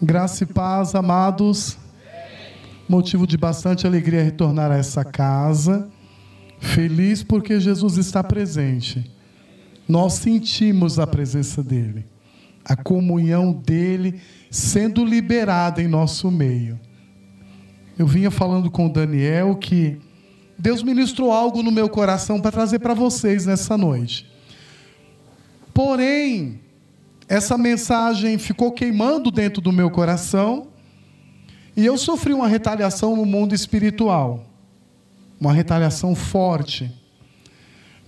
Graça e paz, amados. Motivo de bastante alegria retornar a essa casa. Feliz porque Jesus está presente. Nós sentimos a presença dele, a comunhão dele sendo liberada em nosso meio. Eu vinha falando com o Daniel que Deus ministrou algo no meu coração para trazer para vocês nessa noite. Porém, essa mensagem ficou queimando dentro do meu coração e eu sofri uma retaliação no mundo espiritual, uma retaliação forte.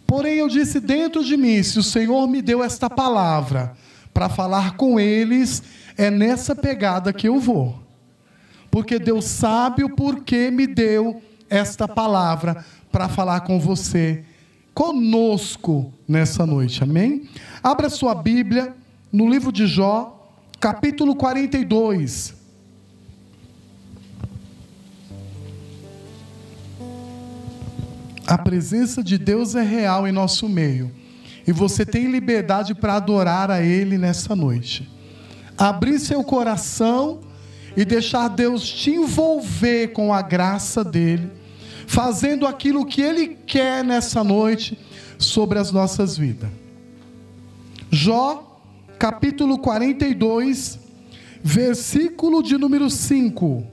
Porém, eu disse dentro de mim: se o Senhor me deu esta palavra para falar com eles, é nessa pegada que eu vou. Porque Deus sabe o porquê me deu esta palavra para falar com você, conosco nessa noite, amém? Abra sua Bíblia no livro de Jó, capítulo 42. A presença de Deus é real em nosso meio. E você tem liberdade para adorar a Ele nessa noite. Abrir seu coração e deixar Deus te envolver com a graça dEle, fazendo aquilo que Ele quer nessa noite sobre as nossas vidas. Jó capítulo 42, versículo de número 5.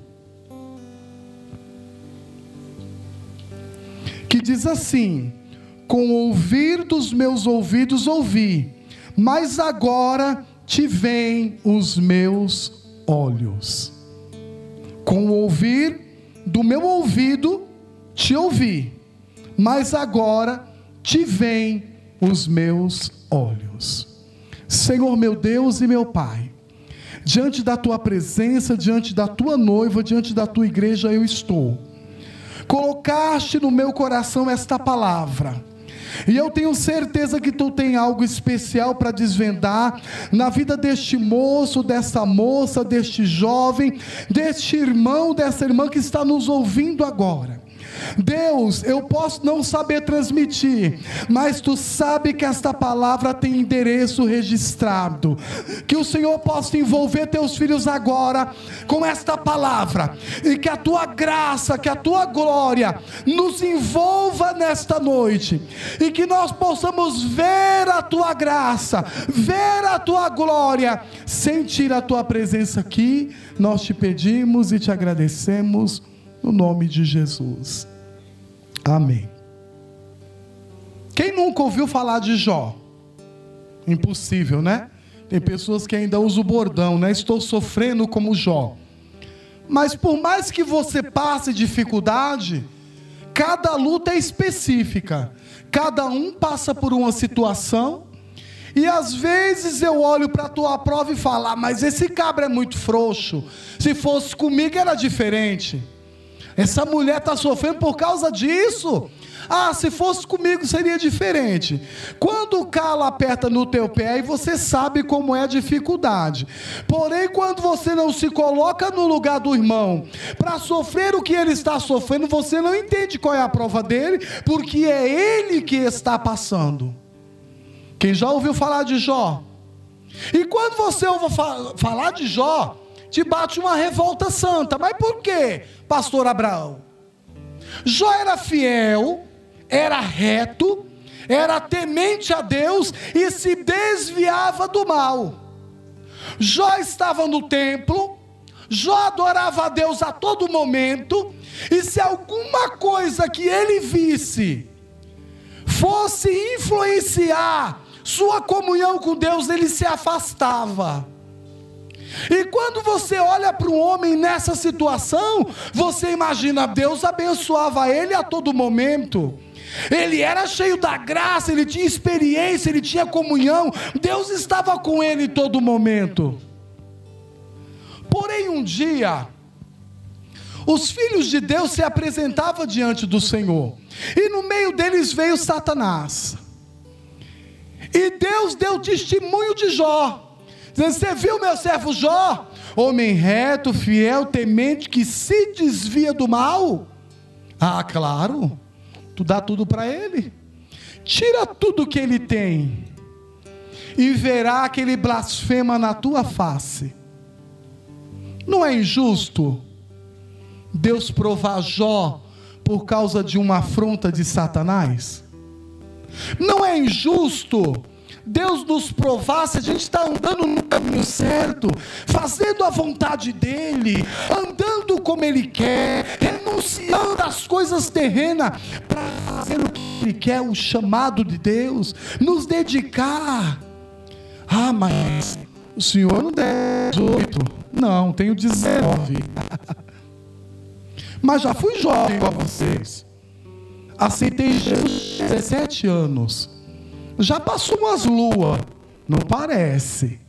Que diz assim: Com ouvir dos meus ouvidos ouvi, mas agora te veem os meus olhos. Com ouvir do meu ouvido te ouvi, mas agora te veem os meus olhos. Senhor meu Deus e meu Pai, diante da tua presença, diante da tua noiva, diante da tua igreja eu estou. Colocaste no meu coração esta palavra. E eu tenho certeza que tu tem algo especial para desvendar na vida deste moço, dessa moça, deste jovem, deste irmão, dessa irmã que está nos ouvindo agora. Deus, eu posso não saber transmitir, mas tu sabe que esta palavra tem endereço registrado. Que o Senhor possa envolver teus filhos agora com esta palavra e que a tua graça, que a tua glória nos envolva nesta noite e que nós possamos ver a tua graça, ver a tua glória, sentir a tua presença aqui. Nós te pedimos e te agradecemos no nome de Jesus. Amém. Quem nunca ouviu falar de Jó? Impossível, né? Tem pessoas que ainda usam o bordão, né? Estou sofrendo como Jó. Mas por mais que você passe dificuldade, cada luta é específica. Cada um passa por uma situação. E às vezes eu olho para a tua prova e falo: ah, mas esse cabra é muito frouxo. Se fosse comigo era diferente. Essa mulher está sofrendo por causa disso. Ah, se fosse comigo seria diferente. Quando o calo aperta no teu pé, aí você sabe como é a dificuldade. Porém, quando você não se coloca no lugar do irmão para sofrer o que ele está sofrendo, você não entende qual é a prova dele, porque é ele que está passando. Quem já ouviu falar de Jó? E quando você ouve falar de Jó, te bate uma revolta santa. Mas por quê, pastor Abraão? Jó era fiel, era reto, era temente a Deus e se desviava do mal. Jó estava no templo, Jó adorava a Deus a todo momento, e se alguma coisa que ele visse fosse influenciar sua comunhão com Deus, ele se afastava. E quando você olha para um homem nessa situação, você imagina Deus abençoava ele a todo momento. Ele era cheio da graça, ele tinha experiência, ele tinha comunhão, Deus estava com ele em todo momento. Porém, um dia, os filhos de Deus se apresentavam diante do Senhor, e no meio deles veio Satanás. E Deus deu testemunho de Jó. Você viu meu servo Jó? Homem reto, fiel, temente, que se desvia do mal. Ah, claro. Tu dá tudo para ele. Tira tudo que ele tem. E verá que ele blasfema na tua face. Não é injusto Deus provar Jó por causa de uma afronta de Satanás? Não é injusto Deus nos provar se a gente está andando no caminho certo, fazendo a vontade dEle, andando como Ele quer, renunciando às coisas terrenas para fazer o que Ele quer, o chamado de Deus, nos dedicar. Ah, mas o Senhor não der 18. Não, tenho 19. mas já fui jovem com vocês. Aceitei Jesus 17 anos. Já passou umas luas, não parece.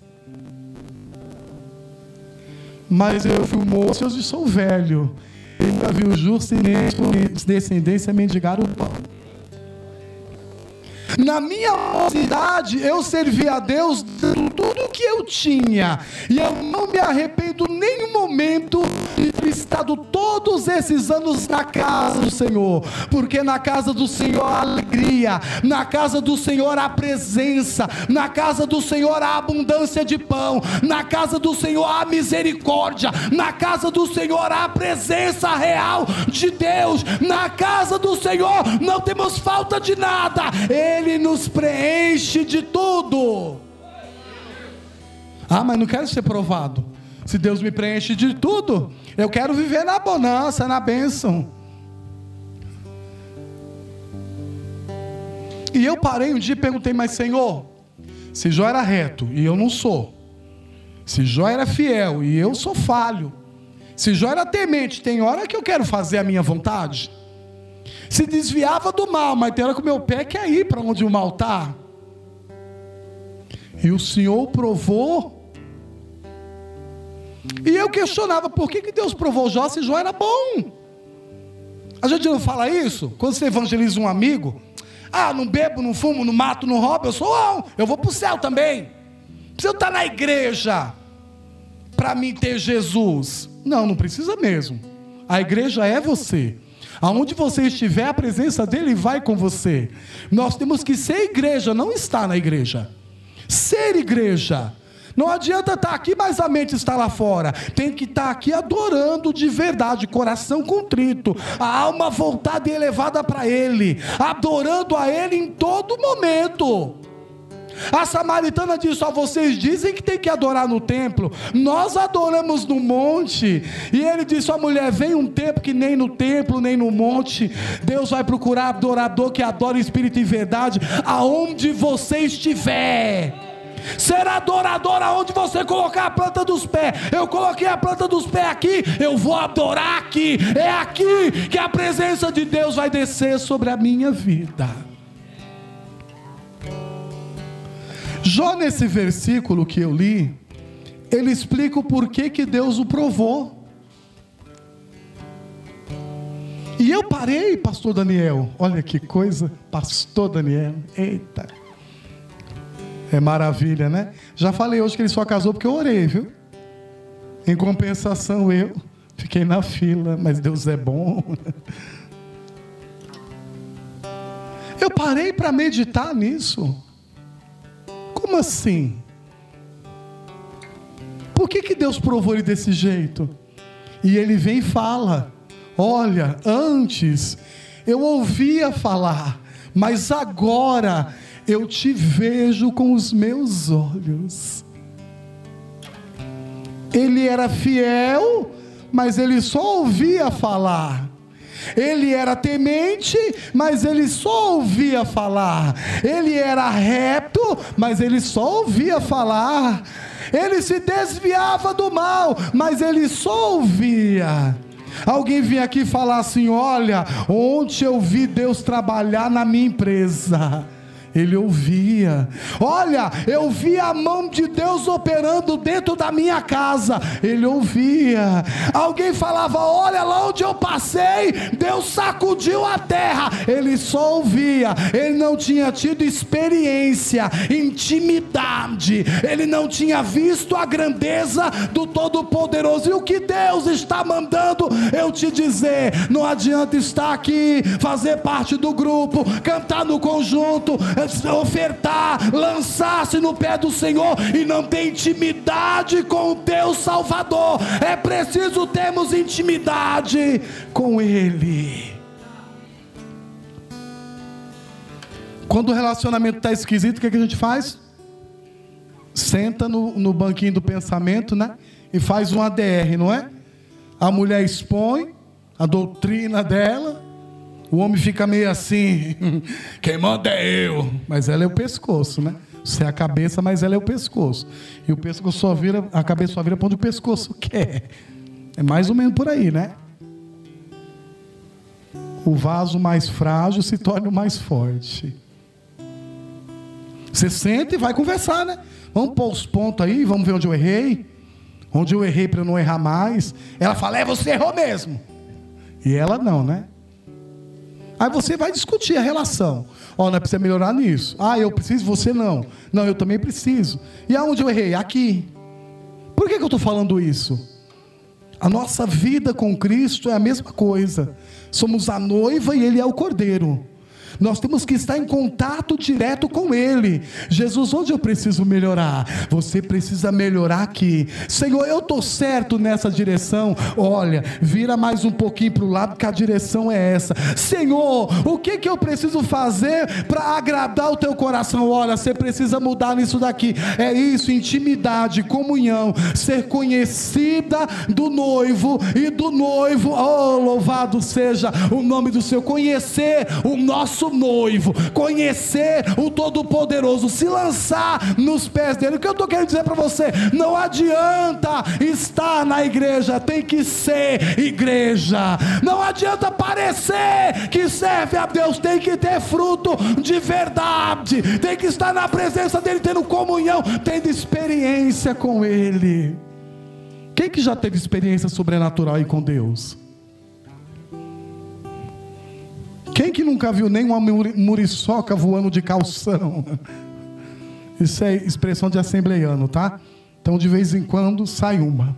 Mas eu fui moço, e sou velho. Ainda vi o justo e descendência mendigar o pão. Na minha mocidade, eu servi a Deus dando tudo o que eu tinha. E eu não me arrependo nenhum momento de ter estado todos esses anos na casa do Senhor. Porque na casa do Senhor há alegria, na casa do Senhor há presença, na casa do Senhor há abundância de pão, na casa do Senhor há misericórdia, na casa do Senhor há presença real de Deus, na casa do Senhor não temos falta de nada. Ele ele nos preenche de tudo. Ah, mas não quero ser provado. Se Deus me preenche de tudo, eu quero viver na bonança, na bênção. E eu parei um dia e perguntei, mas Senhor, se Jó era reto e eu não sou, se Jó era fiel e eu sou falho, se Jó era temente, tem hora que eu quero fazer a minha vontade se desviava do mal, mas hora que o meu pé quer ir para onde o mal está. E o Senhor provou. E eu questionava por que, que Deus provou Jó se Jó era bom. A gente não fala isso? Quando você evangeliza um amigo, ah, não bebo, não fumo, não mato, não roubo, eu sou bom, eu vou para o céu também. Precisa estar na igreja para mim ter Jesus. Não, não precisa mesmo. A igreja é você. Aonde você estiver, a presença dele vai com você. Nós temos que ser igreja, não estar na igreja. Ser igreja. Não adianta estar aqui, mas a mente está lá fora. Tem que estar aqui adorando de verdade, coração contrito, a alma voltada e elevada para Ele, adorando a Ele em todo momento. A samaritana disse: Ó, vocês dizem que tem que adorar no templo, nós adoramos no monte. E ele disse: Ó, mulher, vem um tempo que nem no templo, nem no monte, Deus vai procurar adorador que adora espírito e verdade, aonde você estiver. Ser adorador aonde você colocar a planta dos pés. Eu coloquei a planta dos pés aqui, eu vou adorar aqui. É aqui que a presença de Deus vai descer sobre a minha vida. Jó, nesse versículo que eu li, ele explica o porquê que Deus o provou. E eu parei, pastor Daniel. Olha que coisa, pastor Daniel. Eita. É maravilha, né? Já falei hoje que ele só casou porque eu orei, viu? Em compensação, eu fiquei na fila, mas Deus é bom. Eu parei para meditar nisso. Como assim? Por que, que Deus provou ele desse jeito? E ele vem e fala: Olha, antes eu ouvia falar, mas agora eu te vejo com os meus olhos. Ele era fiel, mas ele só ouvia falar. Ele era temente, mas ele só ouvia falar. Ele era reto, mas ele só ouvia falar. Ele se desviava do mal, mas ele só ouvia. Alguém vinha aqui falar assim: Olha, ontem eu vi Deus trabalhar na minha empresa ele ouvia. Olha, eu vi a mão de Deus operando dentro da minha casa, ele ouvia. Alguém falava: Olha lá onde eu passei, Deus sacudiu a terra, ele só ouvia. Ele não tinha tido experiência, intimidade, ele não tinha visto a grandeza do Todo-Poderoso. E o que Deus está mandando eu te dizer: não adianta estar aqui, fazer parte do grupo, cantar no conjunto, ofertar, lançar-se no pé do Senhor e não ter intimidade com o teu Salvador. É preciso termos intimidade com Ele. Quando o relacionamento está esquisito, o que, é que a gente faz? Senta no, no banquinho do pensamento, né? E faz um ADR, não é? A mulher expõe a doutrina dela, o homem fica meio assim, quem manda é eu. Mas ela é o pescoço, né? Você é a cabeça, mas ela é o pescoço. E o pescoço só vira, a cabeça só vira para onde o pescoço quer. É mais ou menos por aí, né? O vaso mais frágil se torna o mais forte. Você senta e vai conversar, né? Vamos pôr os pontos aí, vamos ver onde eu errei. Onde eu errei para não errar mais. Ela fala, é, você errou mesmo. E ela não, né? Aí você vai discutir a relação. Ó, oh, não é precisa melhorar nisso. Ah, eu preciso, você não. Não, eu também preciso. E aonde eu errei? Aqui. Por que, que eu estou falando isso? A nossa vida com Cristo é a mesma coisa. Somos a noiva e Ele é o cordeiro. Nós temos que estar em contato direto com Ele. Jesus, onde eu preciso melhorar? Você precisa melhorar aqui. Senhor, eu estou certo nessa direção. Olha, vira mais um pouquinho para o lado, que a direção é essa. Senhor, o que, que eu preciso fazer para agradar o teu coração? Olha, você precisa mudar nisso daqui. É isso, intimidade, comunhão, ser conhecida do noivo e do noivo. Oh, louvado seja o nome do Senhor. Conhecer o nosso noivo, conhecer o Todo-Poderoso, se lançar nos pés dele. O que eu estou querendo dizer para você? Não adianta estar na igreja, tem que ser igreja. Não adianta parecer que serve a Deus, tem que ter fruto de verdade, tem que estar na presença dele, tendo comunhão, tendo experiência com ele. Quem que já teve experiência sobrenatural aí com Deus? Nunca viu nem uma muriçoca voando de calção? Isso é expressão de assembleiano, tá? Então de vez em quando sai uma.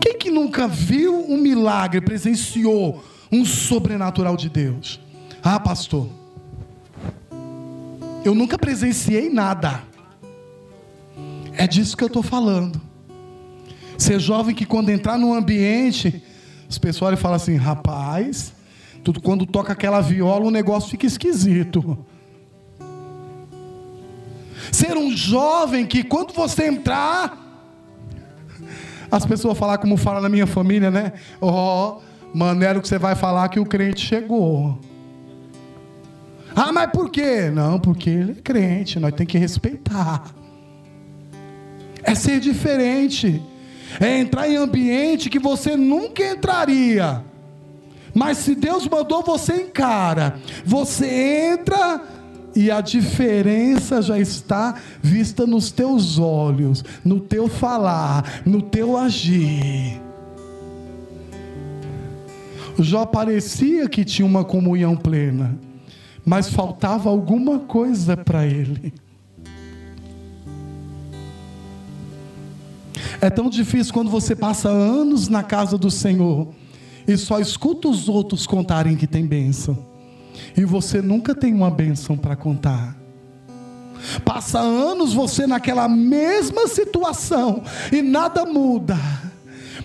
Quem que nunca viu um milagre, presenciou um sobrenatural de Deus? Ah, pastor, eu nunca presenciei nada. É disso que eu estou falando. Ser jovem que quando entrar num ambiente as pessoas falam assim: rapaz, tudo, quando toca aquela viola, o negócio fica esquisito. Ser um jovem que quando você entrar, as pessoas falar como fala na minha família, né? Ó, oh, maneiro que você vai falar que o crente chegou. Ah, mas por quê? Não, porque ele é crente, nós temos que respeitar. É ser diferente é entrar em ambiente que você nunca entraria. Mas se Deus mandou, você encara. Você entra e a diferença já está vista nos teus olhos, no teu falar, no teu agir. Jó parecia que tinha uma comunhão plena, mas faltava alguma coisa para ele. É tão difícil quando você passa anos na casa do Senhor e só escuta os outros contarem que tem bênção, e você nunca tem uma bênção para contar. Passa anos você naquela mesma situação e nada muda.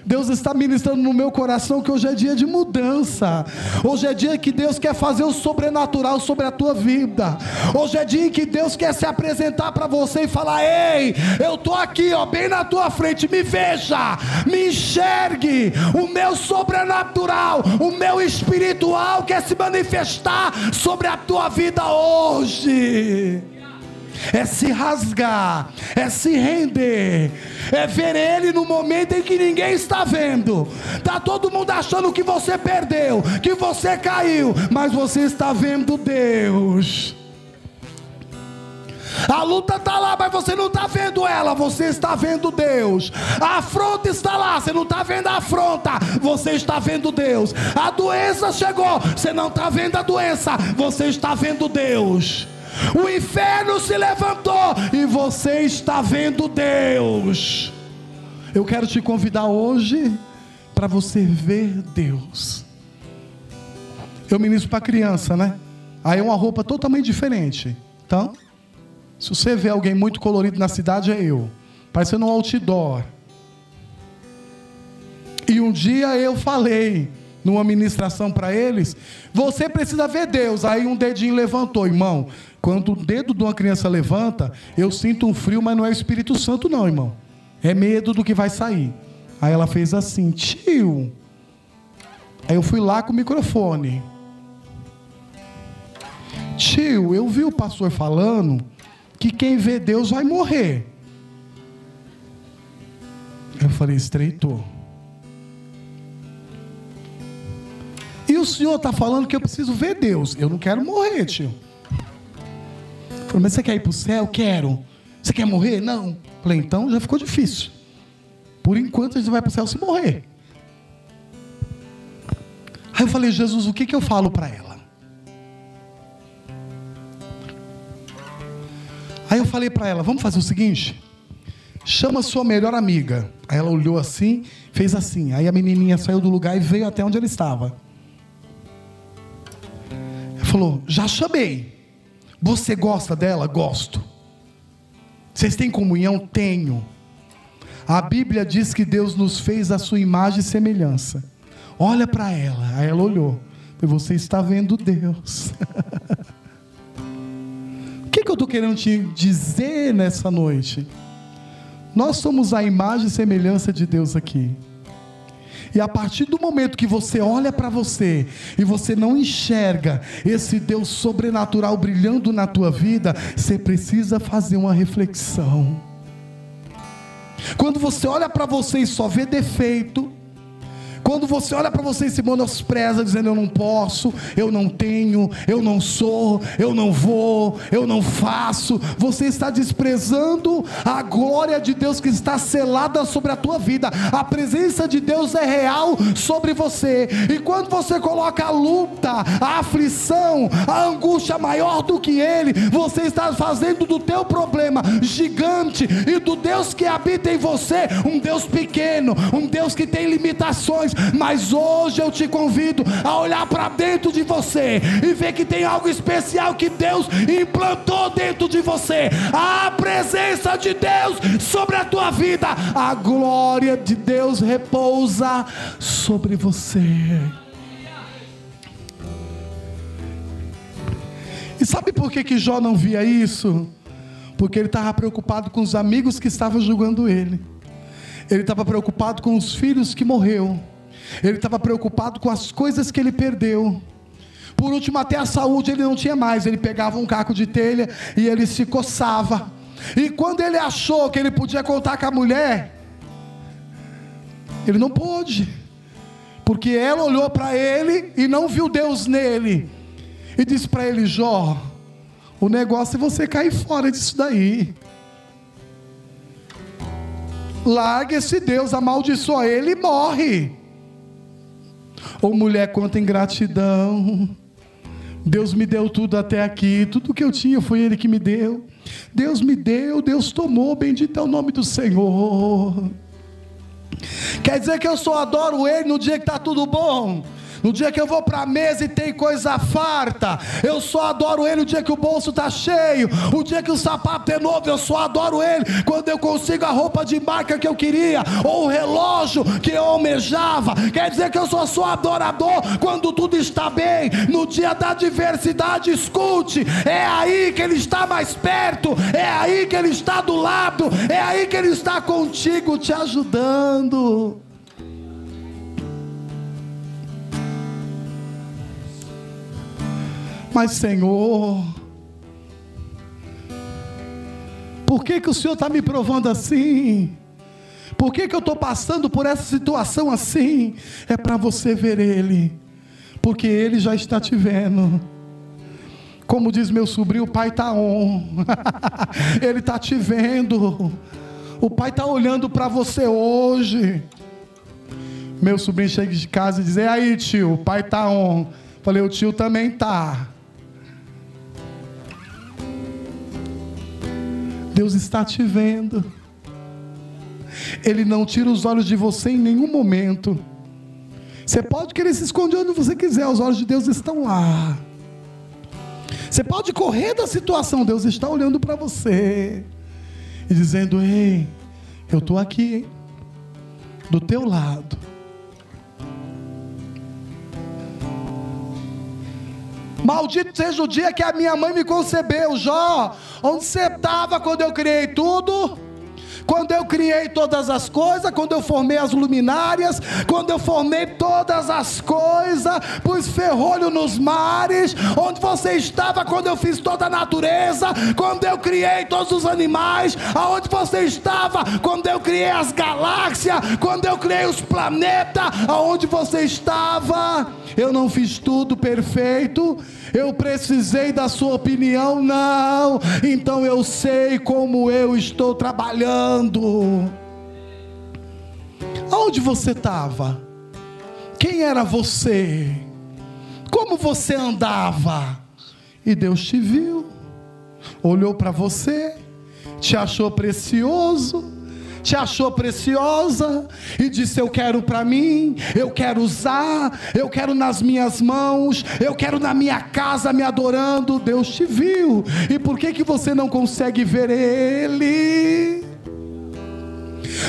Deus está ministrando no meu coração que hoje é dia de mudança. Hoje é dia que Deus quer fazer o sobrenatural sobre a tua vida. Hoje é dia que Deus quer se apresentar para você e falar: "Ei, eu tô aqui, ó, bem na tua frente, me veja, me enxergue. O meu sobrenatural, o meu espiritual quer se manifestar sobre a tua vida hoje." É se rasgar, é se render, é ver Ele no momento em que ninguém está vendo. Tá todo mundo achando que você perdeu, que você caiu, mas você está vendo Deus. A luta está lá, mas você não está vendo ela, você está vendo Deus. A afronta está lá, você não está vendo a afronta, você está vendo Deus. A doença chegou, você não está vendo a doença, você está vendo Deus. O inferno se levantou e você está vendo Deus. Eu quero te convidar hoje para você ver Deus. Eu ministro para criança, né? Aí é uma roupa totalmente diferente. Então, se você vê alguém muito colorido na cidade, é eu. Parecendo um outdoor. E um dia eu falei numa ministração para eles, você precisa ver Deus. Aí um dedinho levantou, irmão. Quando o dedo de uma criança levanta, eu sinto um frio, mas não é o Espírito Santo, não, irmão. É medo do que vai sair. Aí ela fez assim, tio. Aí eu fui lá com o microfone. Tio, eu vi o pastor falando que quem vê Deus vai morrer. Eu falei, estreitou. E o senhor está falando que eu preciso ver Deus. Eu não quero morrer, tio. Falei, mas você quer ir para o céu? Quero. Você quer morrer? Não. Falei, então já ficou difícil. Por enquanto a gente vai para o céu se morrer. Aí eu falei, Jesus, o que, que eu falo para ela? Aí eu falei para ela, vamos fazer o seguinte? Chama sua melhor amiga. Aí ela olhou assim, fez assim. Aí a menininha saiu do lugar e veio até onde ela estava falou: Já chamei. Você gosta dela? Gosto. Vocês têm comunhão? Tenho. A Bíblia diz que Deus nos fez a sua imagem e semelhança. Olha para ela. Aí ela olhou. Você está vendo Deus. o que, que eu estou querendo te dizer nessa noite? Nós somos a imagem e semelhança de Deus aqui. E a partir do momento que você olha para você e você não enxerga esse Deus sobrenatural brilhando na tua vida, você precisa fazer uma reflexão. Quando você olha para você e só vê defeito, quando você olha para você e se menospreza, dizendo eu não posso, eu não tenho, eu não sou, eu não vou, eu não faço, você está desprezando a glória de Deus que está selada sobre a tua vida. A presença de Deus é real sobre você. E quando você coloca a luta, a aflição, a angústia maior do que ele, você está fazendo do teu problema gigante e do Deus que habita em você um Deus pequeno, um Deus que tem limitações mas hoje eu te convido a olhar para dentro de você e ver que tem algo especial que Deus implantou dentro de você. A presença de Deus sobre a tua vida, a glória de Deus repousa sobre você. E sabe por que, que Jó não via isso? Porque ele estava preocupado com os amigos que estavam julgando ele. Ele estava preocupado com os filhos que morreu. Ele estava preocupado com as coisas que ele perdeu. Por último, até a saúde ele não tinha mais. Ele pegava um caco de telha e ele se coçava. E quando ele achou que ele podia contar com a mulher, ele não pôde. Porque ela olhou para ele e não viu Deus nele. E disse para ele: Jó, o negócio é você cair fora disso daí. Larga esse Deus, amaldiçoa ele e morre. Ou mulher, quanta ingratidão. Deus me deu tudo até aqui, tudo que eu tinha foi Ele que me deu. Deus me deu, Deus tomou, bendito é o nome do Senhor. Quer dizer que eu só adoro Ele no dia que está tudo bom. No dia que eu vou para a mesa e tem coisa farta, eu só adoro Ele. O dia que o bolso está cheio, o dia que o sapato é novo, eu só adoro Ele. Quando eu consigo a roupa de marca que eu queria, ou o relógio que eu almejava, quer dizer que eu só sou adorador quando tudo está bem. No dia da adversidade, escute, é aí que Ele está mais perto, é aí que Ele está do lado, é aí que Ele está contigo, te ajudando. Mas, Senhor, por que, que o Senhor está me provando assim? Por que, que eu estou passando por essa situação assim? É para você ver Ele, porque Ele já está te vendo. Como diz meu sobrinho, o Pai está on, Ele está te vendo. O Pai está olhando para você hoje. Meu sobrinho chega de casa e diz: E aí, tio, o pai está on. Falei: O tio também está. Deus está te vendo. Ele não tira os olhos de você em nenhum momento. Você pode querer se esconder onde você quiser, os olhos de Deus estão lá. Você pode correr da situação, Deus está olhando para você e dizendo: Ei, eu estou aqui, hein? do teu lado. Maldito seja o dia que a minha mãe me concebeu, Jó. Onde você estava quando eu criei tudo? quando eu criei todas as coisas, quando eu formei as luminárias, quando eu formei todas as coisas, pus ferrolho nos mares, onde você estava quando eu fiz toda a natureza, quando eu criei todos os animais, aonde você estava quando eu criei as galáxias, quando eu criei os planetas, aonde você estava? Eu não fiz tudo perfeito, eu precisei da sua opinião, não. Então eu sei como eu estou trabalhando. Aonde você estava? Quem era você? Como você andava? E Deus te viu, olhou para você, te achou precioso te achou preciosa e disse: Eu quero para mim, eu quero usar, eu quero nas minhas mãos, eu quero na minha casa me adorando. Deus te viu, e por que, que você não consegue ver Ele?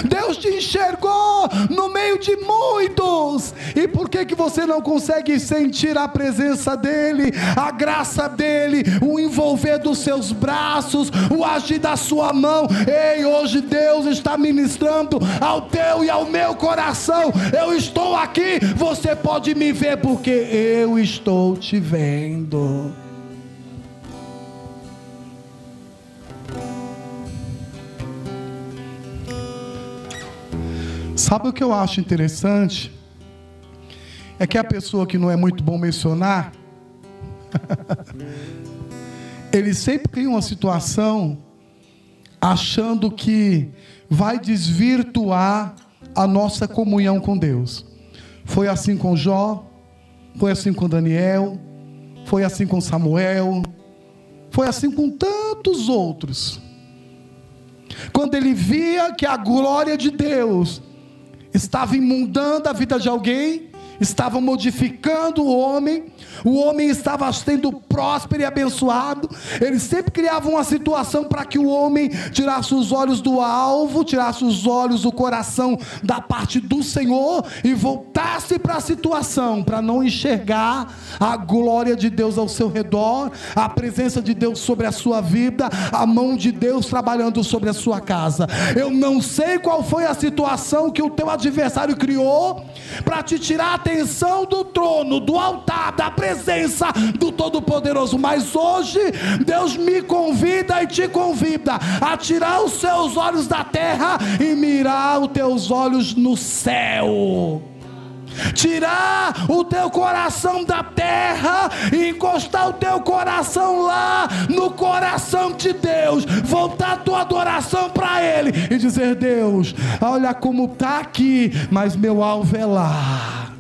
Deus te enxergou no meio de muitos. E por que que você não consegue sentir a presença dele, a graça dele, o envolver dos seus braços, o agir da sua mão? Ei, hoje Deus está ministrando ao teu e ao meu coração. Eu estou aqui, você pode me ver porque eu estou te vendo. Sabe o que eu acho interessante? É que a pessoa que não é muito bom mencionar, ele sempre cria uma situação achando que vai desvirtuar a nossa comunhão com Deus. Foi assim com Jó, foi assim com Daniel, foi assim com Samuel, foi assim com tantos outros. Quando ele via que a glória de Deus estava imundando a vida de alguém, estava modificando o homem, o homem estava sendo próspero e abençoado. Ele sempre criava uma situação para que o homem tirasse os olhos do alvo, tirasse os olhos do coração da parte do Senhor e voltasse para a situação, para não enxergar a glória de Deus ao seu redor, a presença de Deus sobre a sua vida, a mão de Deus trabalhando sobre a sua casa. Eu não sei qual foi a situação que o teu adversário criou para te tirar a atenção do trono, do altar, da presença do Todo-Poderoso. Mas hoje, Deus me convida e te convida a tirar os seus olhos da terra e mirar os teus olhos no céu tirar o teu coração da terra e encostar o teu coração lá no coração de Deus, voltar a tua adoração para Ele e dizer: Deus, olha como está aqui, mas meu alvo é lá.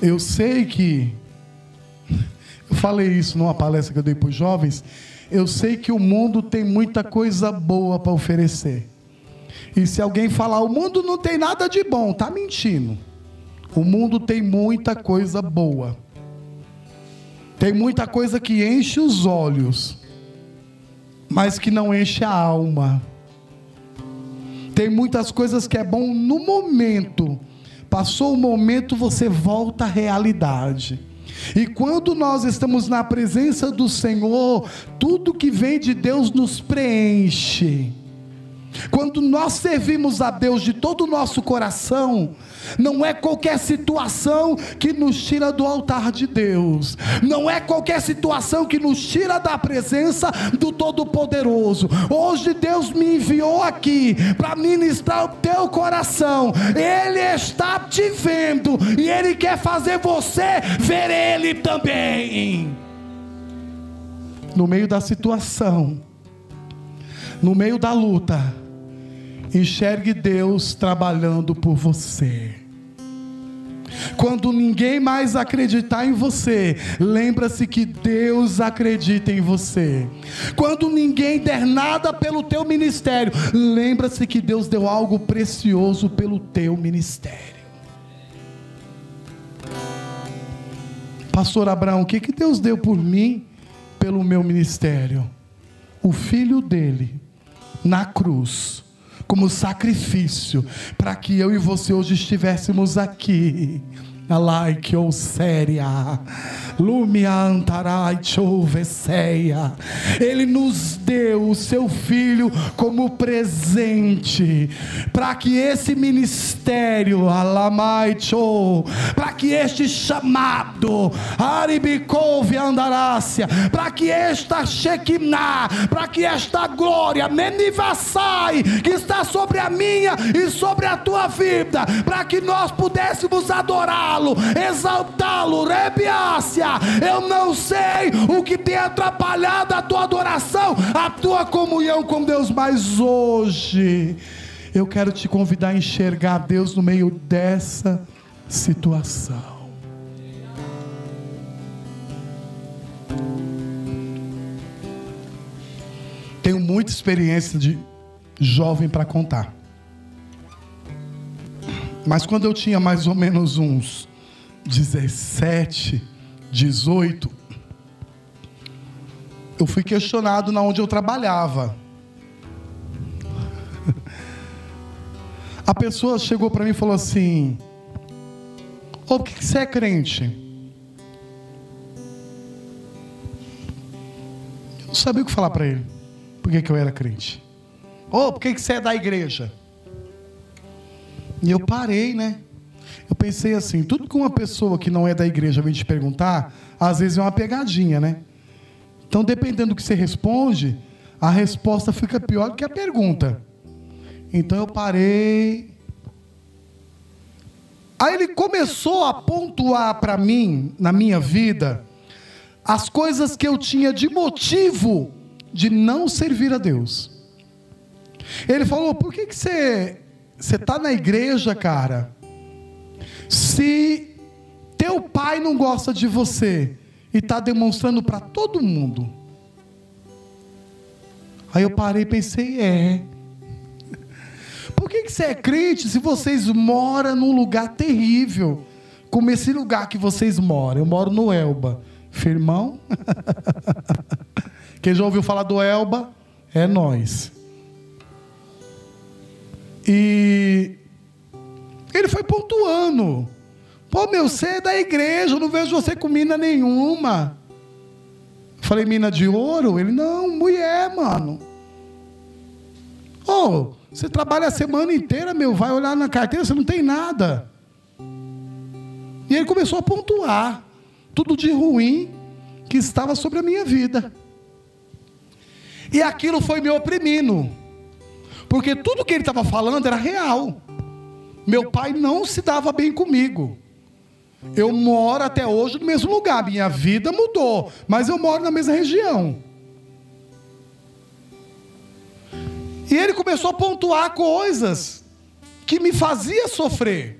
Eu sei que, eu falei isso numa palestra que eu dei para os jovens, eu sei que o mundo tem muita coisa boa para oferecer. E se alguém falar, o mundo não tem nada de bom, está mentindo. O mundo tem muita coisa boa. Tem muita coisa que enche os olhos, mas que não enche a alma. Tem muitas coisas que é bom no momento, Passou o momento, você volta à realidade. E quando nós estamos na presença do Senhor, tudo que vem de Deus nos preenche. Quando nós servimos a Deus de todo o nosso coração, não é qualquer situação que nos tira do altar de Deus, não é qualquer situação que nos tira da presença do Todo-Poderoso. Hoje Deus me enviou aqui para ministrar o teu coração, Ele está te vendo e Ele quer fazer você ver Ele também. No meio da situação, no meio da luta, Enxergue Deus trabalhando por você. Quando ninguém mais acreditar em você, lembra-se que Deus acredita em você. Quando ninguém der nada pelo teu ministério, lembra-se que Deus deu algo precioso pelo teu ministério. Pastor Abraão, o que, que Deus deu por mim, pelo meu ministério? O filho dele, na cruz, como sacrifício, para que eu e você hoje estivéssemos aqui like ou séria. Lumia antarai choveseia. Ele nos deu o seu filho como presente para que esse ministério alamaicho, para que este chamado para que esta shekinah, para que esta glória que está sobre a minha e sobre a tua vida, para que nós pudéssemos adorá-lo, exaltá-lo, rebiácia eu não sei o que tem atrapalhado a tua adoração, a tua comunhão com Deus, mas hoje eu quero te convidar a enxergar Deus no meio dessa situação. Tenho muita experiência de jovem para contar. Mas quando eu tinha mais ou menos uns 17, 18, eu fui questionado na onde eu trabalhava. A pessoa chegou para mim e falou assim: Ô, oh, que você é crente? Eu não sabia o que falar para ele. Por que, que eu era crente? Ô, oh, por que, que você é da igreja? E eu parei, né? Eu pensei assim, tudo que uma pessoa que não é da igreja vem te perguntar, às vezes é uma pegadinha, né? Então, dependendo do que você responde, a resposta fica pior do que a pergunta. Então eu parei. Aí ele começou a pontuar para mim, na minha vida, as coisas que eu tinha de motivo de não servir a Deus. Ele falou: por que, que você está na igreja, cara? Se teu pai não gosta de você e está demonstrando para todo mundo. Aí eu parei e pensei, é. Por que, que você é crente se vocês moram num lugar terrível? Como esse lugar que vocês moram. Eu moro no Elba. Firmão? Quem já ouviu falar do Elba? É nós. E ele foi pontuando. Pô, meu, você é da igreja, eu não vejo você com mina nenhuma. Falei, mina de ouro? Ele, não, mulher, mano. Ô, oh, você trabalha a semana inteira, meu, vai olhar na carteira, você não tem nada. E ele começou a pontuar tudo de ruim que estava sobre a minha vida. E aquilo foi me oprimindo. Porque tudo que ele estava falando era real. Meu pai não se dava bem comigo. Eu moro até hoje no mesmo lugar, minha vida mudou, mas eu moro na mesma região. E ele começou a pontuar coisas que me fazia sofrer.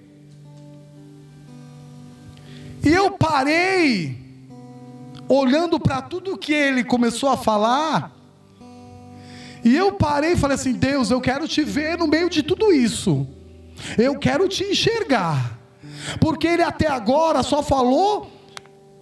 E eu parei, olhando para tudo que ele começou a falar, e eu parei e falei assim: Deus, eu quero te ver no meio de tudo isso. Eu quero te enxergar. Porque ele até agora só falou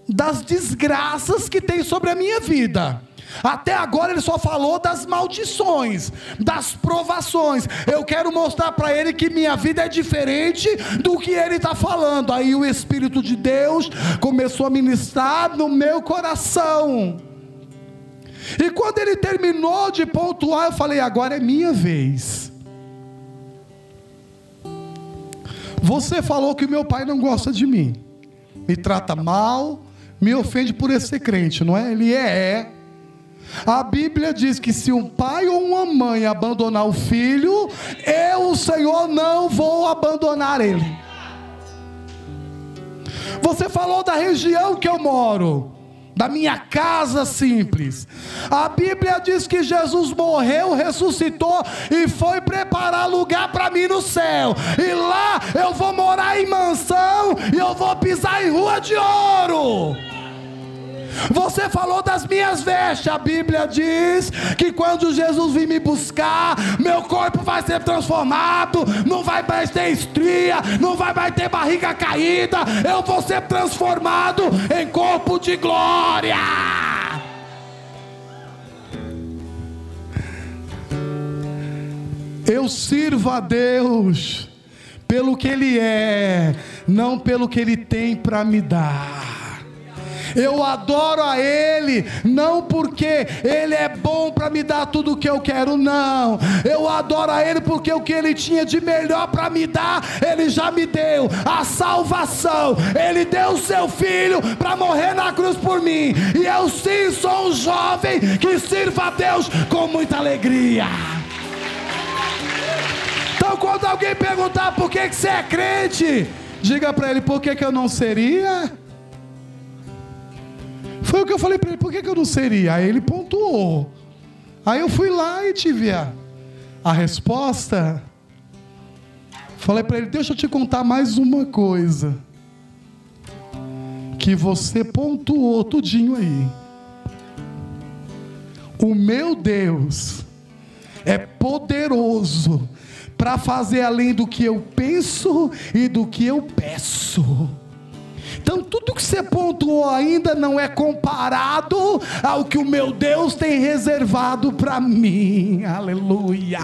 das desgraças que tem sobre a minha vida. Até agora ele só falou das maldições, das provações. Eu quero mostrar para ele que minha vida é diferente do que ele está falando. Aí o Espírito de Deus começou a ministrar no meu coração. E quando ele terminou de pontuar, eu falei: agora é minha vez. Você falou que meu pai não gosta de mim, me trata mal, me ofende por eu ser crente, não é? Ele é. é. A Bíblia diz que se um pai ou uma mãe abandonar o filho, eu, o Senhor, não vou abandonar ele. Você falou da região que eu moro. Da minha casa simples. A Bíblia diz que Jesus morreu, ressuscitou e foi preparar lugar para mim no céu. E lá eu vou morar em mansão e eu vou pisar em rua de ouro. Você falou das minhas vestes. A Bíblia diz que quando Jesus vir me buscar, meu corpo vai ser transformado. Não vai mais ter estria, não vai mais ter barriga caída. Eu vou ser transformado em corpo de glória. Eu sirvo a Deus pelo que Ele é, não pelo que Ele tem para me dar. Eu adoro a Ele, não porque Ele é bom para me dar tudo o que eu quero, não. Eu adoro a Ele porque o que Ele tinha de melhor para me dar, Ele já me deu a salvação. Ele deu o seu filho para morrer na cruz por mim. E eu sim sou um jovem que sirva a Deus com muita alegria. Então, quando alguém perguntar por que, que você é crente, diga para ele: por que, que eu não seria? Foi o que eu falei para ele, por que, que eu não seria? Aí ele pontuou. Aí eu fui lá e tive a, a resposta. Falei para ele, deixa eu te contar mais uma coisa. Que você pontuou tudinho aí. O meu Deus é poderoso para fazer além do que eu penso e do que eu peço. Então, tudo que você pontuou ainda não é comparado ao que o meu Deus tem reservado para mim. Aleluia.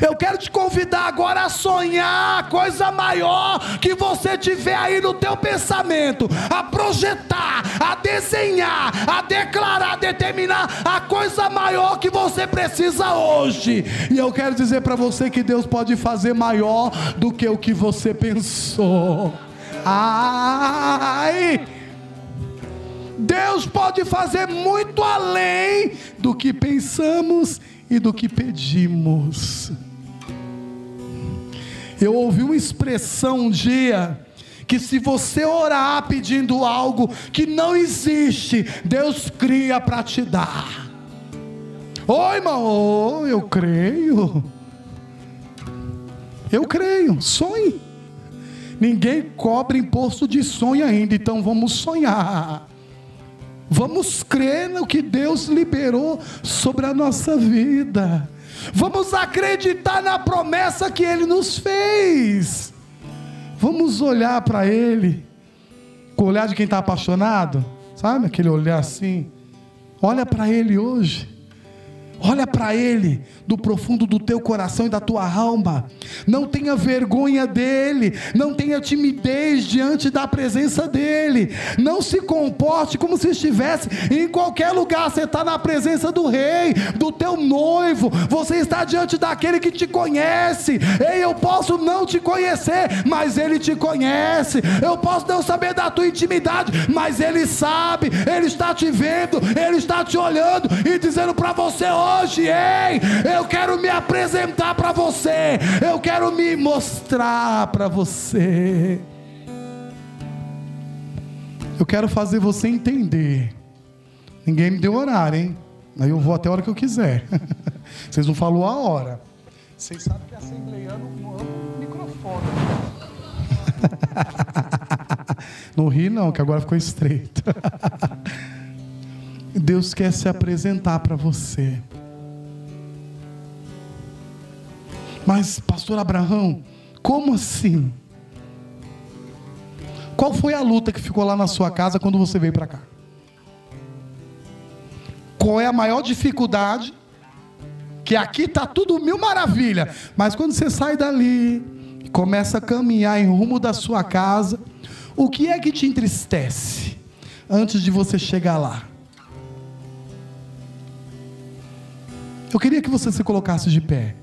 Eu quero te convidar agora a sonhar a coisa maior que você tiver aí no teu pensamento, a projetar, a desenhar, a declarar, a determinar a coisa maior que você precisa hoje. E eu quero dizer para você que Deus pode fazer maior do que o que você pensou. Ai! Deus pode fazer muito além do que pensamos e do que pedimos. Eu ouvi uma expressão um dia que se você orar pedindo algo que não existe, Deus cria para te dar. Oi, irmão, oh, eu creio. Eu creio, sonhe. Ninguém cobra imposto de sonho ainda, então vamos sonhar. Vamos crer no que Deus liberou sobre a nossa vida. Vamos acreditar na promessa que Ele nos fez. Vamos olhar para Ele com o olhar de quem está apaixonado, sabe? Aquele olhar assim. Olha para Ele hoje. Olha para Ele do profundo do teu coração e da tua alma. Não tenha vergonha dele. Não tenha timidez diante da presença dele. Não se comporte como se estivesse em qualquer lugar. Você está na presença do Rei, do teu noivo. Você está diante daquele que te conhece. Ei, eu posso não te conhecer, mas Ele te conhece. Eu posso não saber da tua intimidade, mas Ele sabe. Ele está te vendo. Ele está te olhando e dizendo para você: hoje, ei, eu quero me apresentar para você, eu quero me mostrar para você. Eu quero fazer você entender. Ninguém me deu horário, hein? Aí eu vou até a hora que eu quiser. Vocês não falou a hora. Vocês sabem que assembleiano ama o microfone. não ri não, que agora ficou estreito. Deus quer se apresentar para você. Mas, pastor Abraão, como assim? Qual foi a luta que ficou lá na sua casa quando você veio para cá? Qual é a maior dificuldade? Que aqui está tudo mil maravilha, mas quando você sai dali e começa a caminhar em rumo da sua casa, o que é que te entristece antes de você chegar lá? Eu queria que você se colocasse de pé.